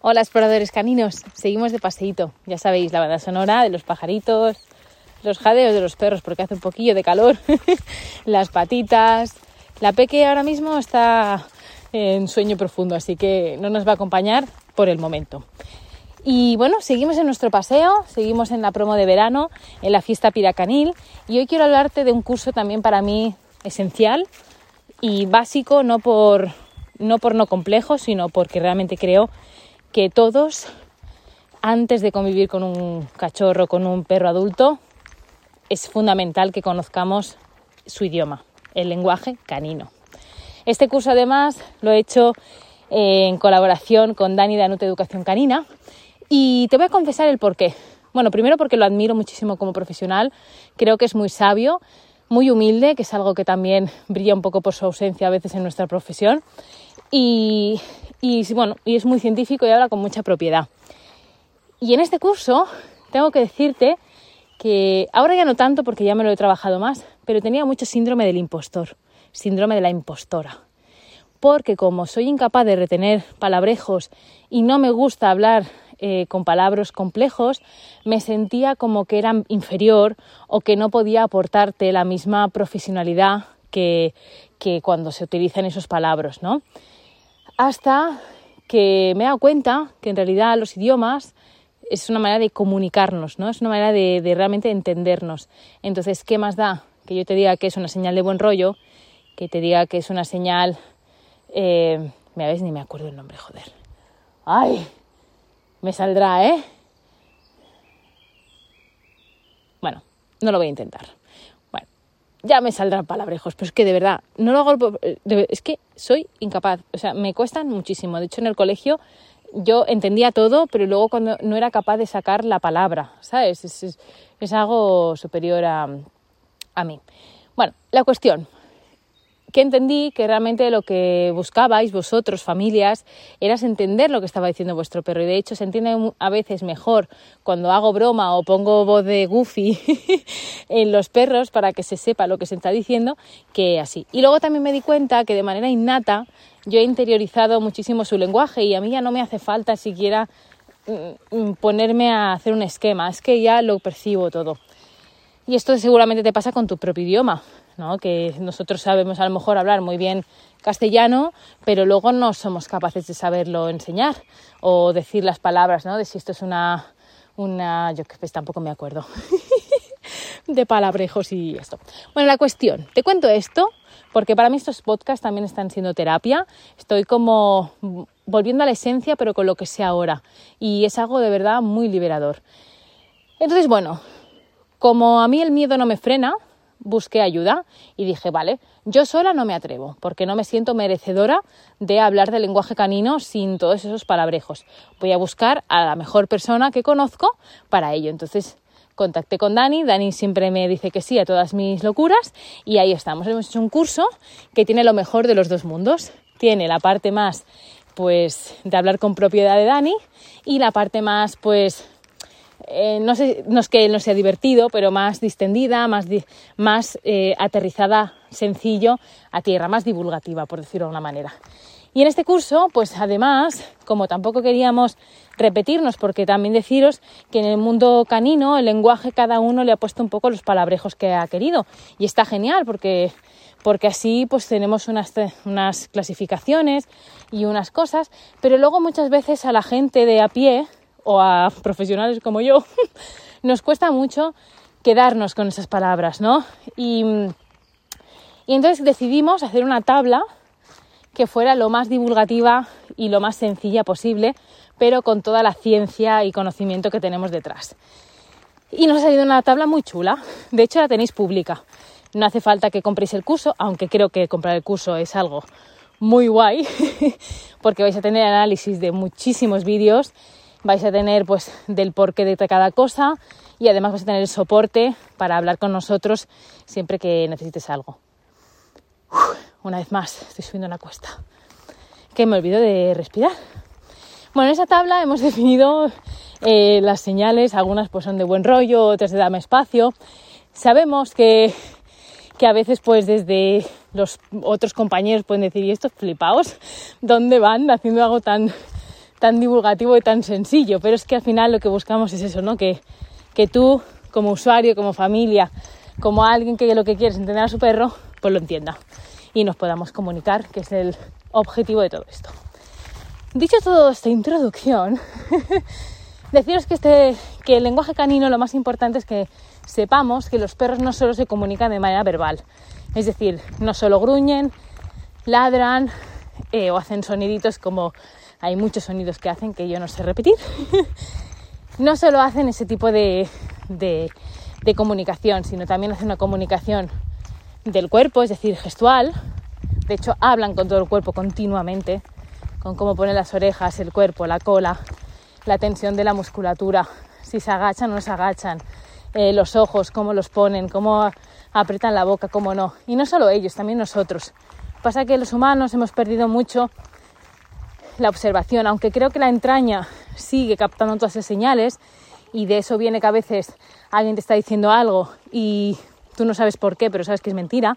Hola exploradores caninos, seguimos de paseíto. Ya sabéis, la banda sonora de los pajaritos, los jadeos de los perros porque hace un poquillo de calor, las patitas. La peque ahora mismo está en sueño profundo, así que no nos va a acompañar por el momento. Y bueno, seguimos en nuestro paseo, seguimos en la promo de verano, en la fiesta piracanil, y hoy quiero hablarte de un curso también para mí esencial y básico, no por no, por no complejo, sino porque realmente creo que todos, antes de convivir con un cachorro, con un perro adulto, es fundamental que conozcamos su idioma, el lenguaje canino. Este curso además lo he hecho en colaboración con Dani de Anute Educación Canina y te voy a confesar el por qué. Bueno, primero porque lo admiro muchísimo como profesional, creo que es muy sabio, muy humilde, que es algo que también brilla un poco por su ausencia a veces en nuestra profesión. Y, y bueno, y es muy científico y habla con mucha propiedad. Y en este curso tengo que decirte que ahora ya no tanto porque ya me lo he trabajado más, pero tenía mucho síndrome del impostor, síndrome de la impostora. Porque como soy incapaz de retener palabrejos y no me gusta hablar eh, con palabras complejos, me sentía como que era inferior o que no podía aportarte la misma profesionalidad que, que cuando se utilizan esos palabras, ¿no? Hasta que me he dado cuenta que en realidad los idiomas es una manera de comunicarnos, ¿no? Es una manera de, realmente entendernos. Entonces, ¿qué más da que yo te diga que es una señal de buen rollo, que te diga que es una señal... Eh, me ves ni me acuerdo el nombre, joder. ¡Ay! Me saldrá, ¿eh? Bueno, no lo voy a intentar ya me saldrán palabrejos, pero es que de verdad, no lo hago, es que soy incapaz, o sea, me cuestan muchísimo. De hecho, en el colegio yo entendía todo, pero luego cuando no era capaz de sacar la palabra, ¿sabes? Es, es, algo superior a, a mí. Bueno, la cuestión, que entendí que realmente lo que buscabais vosotros, familias, era entender lo que estaba diciendo vuestro perro. Y de hecho se entiende a veces mejor cuando hago broma o pongo voz de goofy en los perros para que se sepa lo que se está diciendo que así. Y luego también me di cuenta que de manera innata yo he interiorizado muchísimo su lenguaje y a mí ya no me hace falta siquiera mm, mm, ponerme a hacer un esquema, es que ya lo percibo todo. Y esto seguramente te pasa con tu propio idioma que nosotros sabemos a lo mejor hablar muy bien castellano, pero luego no somos capaces de saberlo enseñar o decir las palabras, ¿no? de si esto es una, una yo pues tampoco me acuerdo, de palabrejos y esto. Bueno, la cuestión, te cuento esto porque para mí estos podcasts también están siendo terapia, estoy como volviendo a la esencia, pero con lo que sé ahora, y es algo de verdad muy liberador. Entonces, bueno, como a mí el miedo no me frena, busqué ayuda y dije, vale, yo sola no me atrevo, porque no me siento merecedora de hablar de lenguaje canino sin todos esos palabrejos. Voy a buscar a la mejor persona que conozco para ello. Entonces contacté con Dani, Dani siempre me dice que sí a todas mis locuras y ahí estamos. Hemos hecho un curso que tiene lo mejor de los dos mundos. Tiene la parte más pues de hablar con propiedad de Dani y la parte más pues eh, no, sé, no es que no sea divertido, pero más distendida, más, más eh, aterrizada, sencillo, a tierra, más divulgativa, por decirlo de una manera. Y en este curso, pues además, como tampoco queríamos repetirnos, porque también deciros que en el mundo canino el lenguaje cada uno le ha puesto un poco los palabrejos que ha querido. Y está genial porque, porque así pues tenemos unas, unas clasificaciones y unas cosas, pero luego muchas veces a la gente de a pie o a profesionales como yo, nos cuesta mucho quedarnos con esas palabras, ¿no? Y, y entonces decidimos hacer una tabla que fuera lo más divulgativa y lo más sencilla posible, pero con toda la ciencia y conocimiento que tenemos detrás. Y nos ha salido una tabla muy chula, de hecho la tenéis pública. No hace falta que compréis el curso, aunque creo que comprar el curso es algo muy guay, porque vais a tener análisis de muchísimos vídeos vais a tener pues del porqué de cada cosa y además vais a tener el soporte para hablar con nosotros siempre que necesites algo. una vez más, estoy subiendo una cuesta. Que me olvido de respirar. Bueno, en esa tabla hemos definido eh, las señales, algunas pues son de buen rollo, otras de dame espacio. Sabemos que, que a veces pues desde los otros compañeros pueden decir, ¿y estos flipaos? ¿Dónde van haciendo algo tan tan divulgativo y tan sencillo, pero es que al final lo que buscamos es eso, ¿no? Que, que tú, como usuario, como familia, como alguien que lo que quiere es entender a su perro, pues lo entienda y nos podamos comunicar, que es el objetivo de todo esto. Dicho toda esta introducción, deciros que, este, que el lenguaje canino lo más importante es que sepamos que los perros no solo se comunican de manera verbal, es decir, no solo gruñen, ladran eh, o hacen soniditos como hay muchos sonidos que hacen que yo no sé repetir. no solo hacen ese tipo de, de, comunicación, sino también hacen una comunicación del cuerpo, es decir, gestual. De hecho, hablan con todo el cuerpo continuamente, con cómo ponen las orejas, el cuerpo, la cola, la tensión de la musculatura, si se agachan o no se agachan, eh, los ojos, cómo los ponen, cómo apretan la boca, cómo no. Y no solo ellos, también nosotros. Pasa que los humanos hemos perdido mucho la observación, aunque creo que la entraña sigue captando todas esas señales y de eso viene que a veces alguien te está diciendo algo y tú no sabes por qué, pero sabes que es mentira,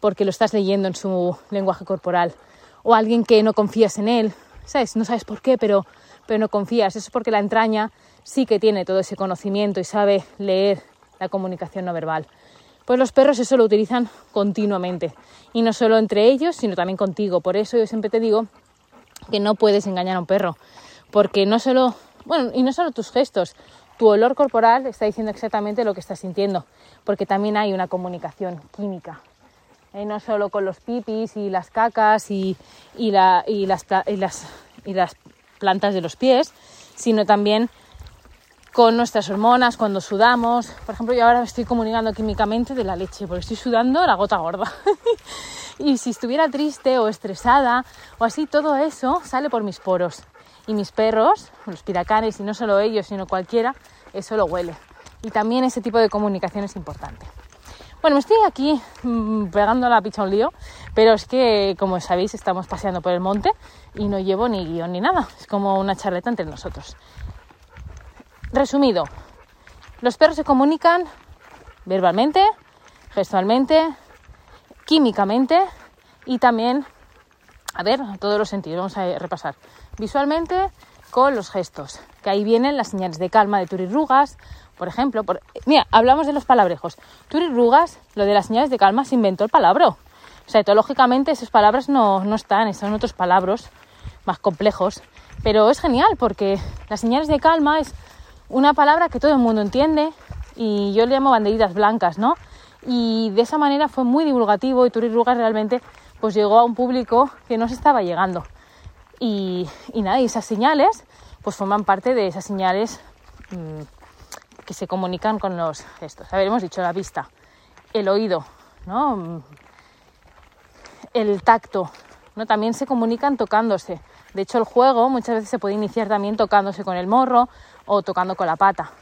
porque lo estás leyendo en su lenguaje corporal. O alguien que no confías en él, ¿sabes? No sabes por qué, pero, pero no confías. Eso es porque la entraña sí que tiene todo ese conocimiento y sabe leer la comunicación no verbal. Pues los perros eso lo utilizan continuamente. Y no solo entre ellos, sino también contigo. Por eso yo siempre te digo que no puedes engañar a un perro, porque no solo, bueno, y no solo tus gestos, tu olor corporal está diciendo exactamente lo que estás sintiendo, porque también hay una comunicación química. ¿eh? no solo con los pipis y las cacas y, y, la, y, las, y, las, y las plantas de los pies, sino también con nuestras hormonas, cuando sudamos. Por ejemplo, yo ahora me estoy comunicando químicamente de la leche, porque estoy sudando la gota gorda. Y si estuviera triste o estresada o así, todo eso sale por mis poros. Y mis perros, los piracanes, y no solo ellos, sino cualquiera, eso lo huele. Y también ese tipo de comunicación es importante. Bueno, me estoy aquí mm, pegando la picha un lío, pero es que, como sabéis, estamos paseando por el monte y no llevo ni guion ni nada. Es como una charleta entre nosotros. Resumido, los perros se comunican verbalmente, gestualmente, químicamente y también, a ver, todos los sentidos, vamos a repasar. Visualmente con los gestos, que ahí vienen las señales de calma de Turirrugas, por ejemplo. Por, mira, hablamos de los palabrejos. Turirrugas, lo de las señales de calma, se inventó el palabra. O sea, etológicamente esas palabras no, no están, son otros palabras más complejos. Pero es genial porque las señales de calma es una palabra que todo el mundo entiende y yo le llamo banderitas blancas, ¿no? y de esa manera fue muy divulgativo y Turirrugas realmente pues llegó a un público que no se estaba llegando. Y, nada, y esas señales pues forman parte de esas señales mm, que se comunican con los gestos. A ver, hemos dicho la vista, el oído, ¿no? el tacto, ¿no? también se comunican tocándose. De hecho, el juego muchas veces se puede iniciar también tocándose con el morro o tocando con la pata.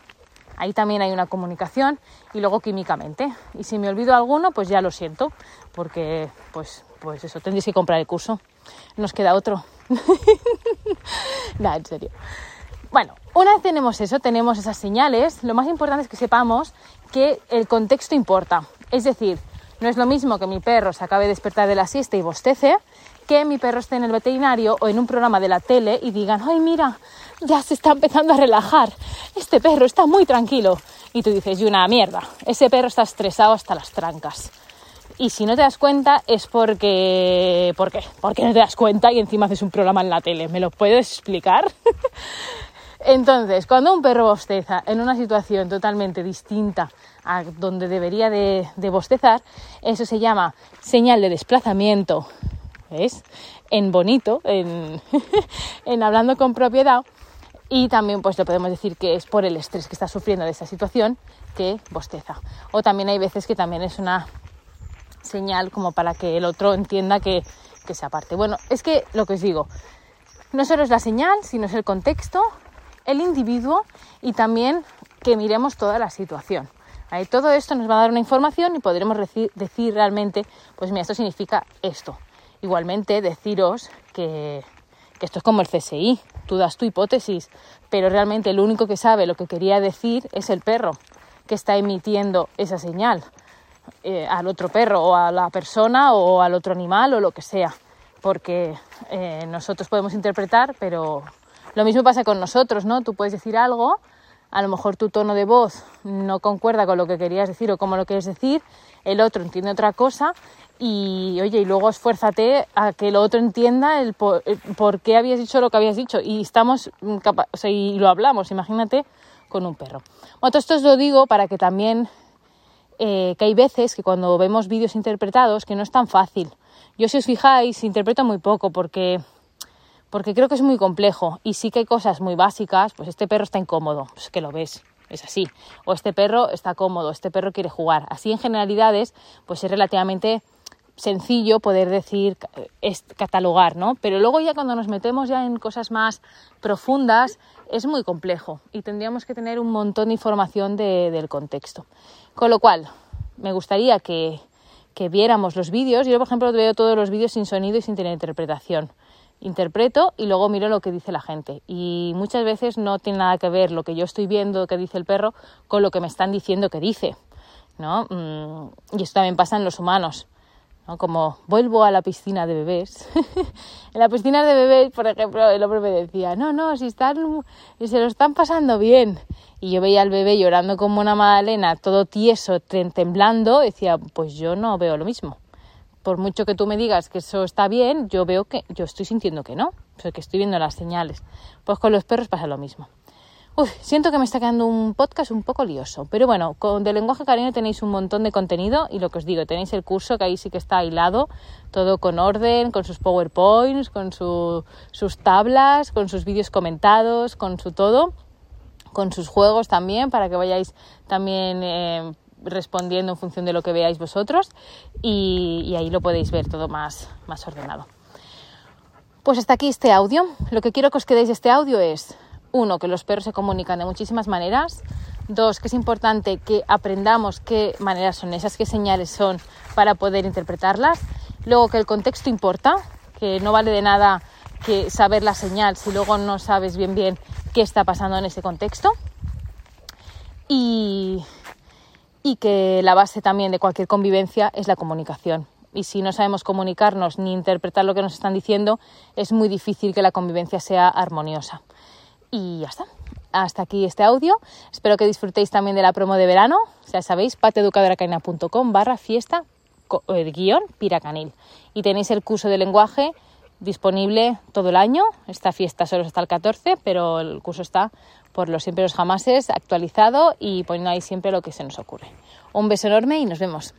Ahí también hay una comunicación y luego químicamente. Y si me olvido alguno, pues ya lo siento, porque pues, pues eso, tendréis que comprar el curso. Nos queda otro. no, en serio. Bueno, una vez tenemos eso, tenemos esas señales, lo más importante es que sepamos que el contexto importa. Es decir, no es lo mismo que mi perro se acabe de despertar de la siesta y bostece, que mi perro esté en el veterinario o en un programa de la tele y digan, ay, mira, ya se está empezando a relajar, este perro está muy tranquilo. Y tú dices, y una mierda, ese perro está estresado hasta las trancas. Y si no te das cuenta es porque... ¿Por qué? Porque no te das cuenta y encima haces un programa en la tele. ¿Me lo puedes explicar? Entonces, cuando un perro bosteza en una situación totalmente distinta a donde debería de, de bostezar, eso se llama señal de desplazamiento, ¿ves? En bonito, en, hablando con propiedad, y también pues le podemos decir que es por el estrés que está sufriendo de esa situación que bosteza. O también hay veces que también es una señal como para que el otro entienda que, se aparte. Bueno, es que lo que os digo, no solo es la señal, sino es el contexto, el individuo y también que miremos toda la situación. Ahí todo esto nos va a dar una información y podremos decir, decir realmente, pues mira, esto significa esto. Igualmente deciros que, que esto es como el CSI, tú das tu hipótesis, pero realmente el único que sabe lo que quería decir es el perro que está emitiendo esa señal eh, al otro perro o a la persona o al otro animal o lo que sea, porque eh, nosotros podemos interpretar, pero Lo mismo pasa con nosotros, ¿no? Tú puedes decir algo, a lo mejor tu tono de voz no concuerda con lo que querías decir o como lo quieres decir, el otro entiende otra cosa y oye, y luego esfuérzate a que el otro entienda el por, qué habías dicho lo que habías dicho y estamos o sea, y lo hablamos, imagínate con un perro. Bueno, todo esto os lo digo para que también eh, que hay veces que cuando vemos vídeos interpretados que no es tan fácil. Yo si os fijáis interpreto muy poco porque porque creo que es muy complejo y sí que hay cosas muy básicas, pues este perro está incómodo, pues que lo ves, es así. O este perro está cómodo, este perro quiere jugar. Así en generalidades, pues es relativamente sencillo poder decir, es catalogar, ¿no? Pero luego ya cuando nos metemos ya en cosas más profundas es muy complejo y tendríamos que tener un montón de información del contexto. Con lo cual, me gustaría que viéramos los vídeos. Yo, por ejemplo, veo todos los vídeos sin sonido y sin tener interpretación. Interpreto y luego miro lo que dice la gente. Y muchas veces no tiene nada que ver lo que yo estoy viendo que dice el perro con lo que me están diciendo que dice. ¿no? Mm, y esto también pasa en los humanos como vuelvo a la piscina de bebés. en la piscina de bebés, por ejemplo, el hombre me decía, no, no, si están, se lo están pasando bien. Y yo veía al bebé llorando como una magdalena, todo tieso, temblando, decía, pues yo no veo lo mismo. Por mucho que tú me digas que eso está bien, yo veo que yo estoy sintiendo que no, o sea, que estoy viendo las señales. Pues con los perros pasa lo mismo. Uy, siento que me está quedando un podcast un poco lioso, pero bueno, con de lenguaje cariño tenéis un montón de contenido y lo que os digo, tenéis el curso que ahí sí que está hilado, todo con orden, con sus PowerPoints, con sus tablas, con sus vídeos comentados, con su todo, con sus juegos también para que vayáis también eh, respondiendo en función de lo que veáis vosotros y, ahí lo podéis ver todo más, más ordenado. Pues hasta aquí este audio. Lo que quiero que os quedéis de este audio es uno, que los perros se comunican de muchísimas maneras. Dos, que es importante que aprendamos qué maneras son esas, qué señales son para poder interpretarlas. Luego, que el contexto importa, que no vale de nada que saber la señal si luego no sabes bien bien qué está pasando en ese contexto. Y, y que la base también de cualquier convivencia es la comunicación. Y si no sabemos comunicarnos ni interpretar lo que nos están diciendo, es muy difícil que la convivencia sea armoniosa. Y ya está. Hasta aquí este audio. Espero que disfrutéis también de la promo de verano. Ya sabéis, pateeducadoracaina.com barra fiesta el guion piracanil. Y tenéis el curso de lenguaje disponible todo el año. Esta fiesta solo hasta el 14, pero el curso está por los siempre los jamases actualizado y poniendo ahí siempre lo que se nos ocurre. Un beso enorme y nos vemos.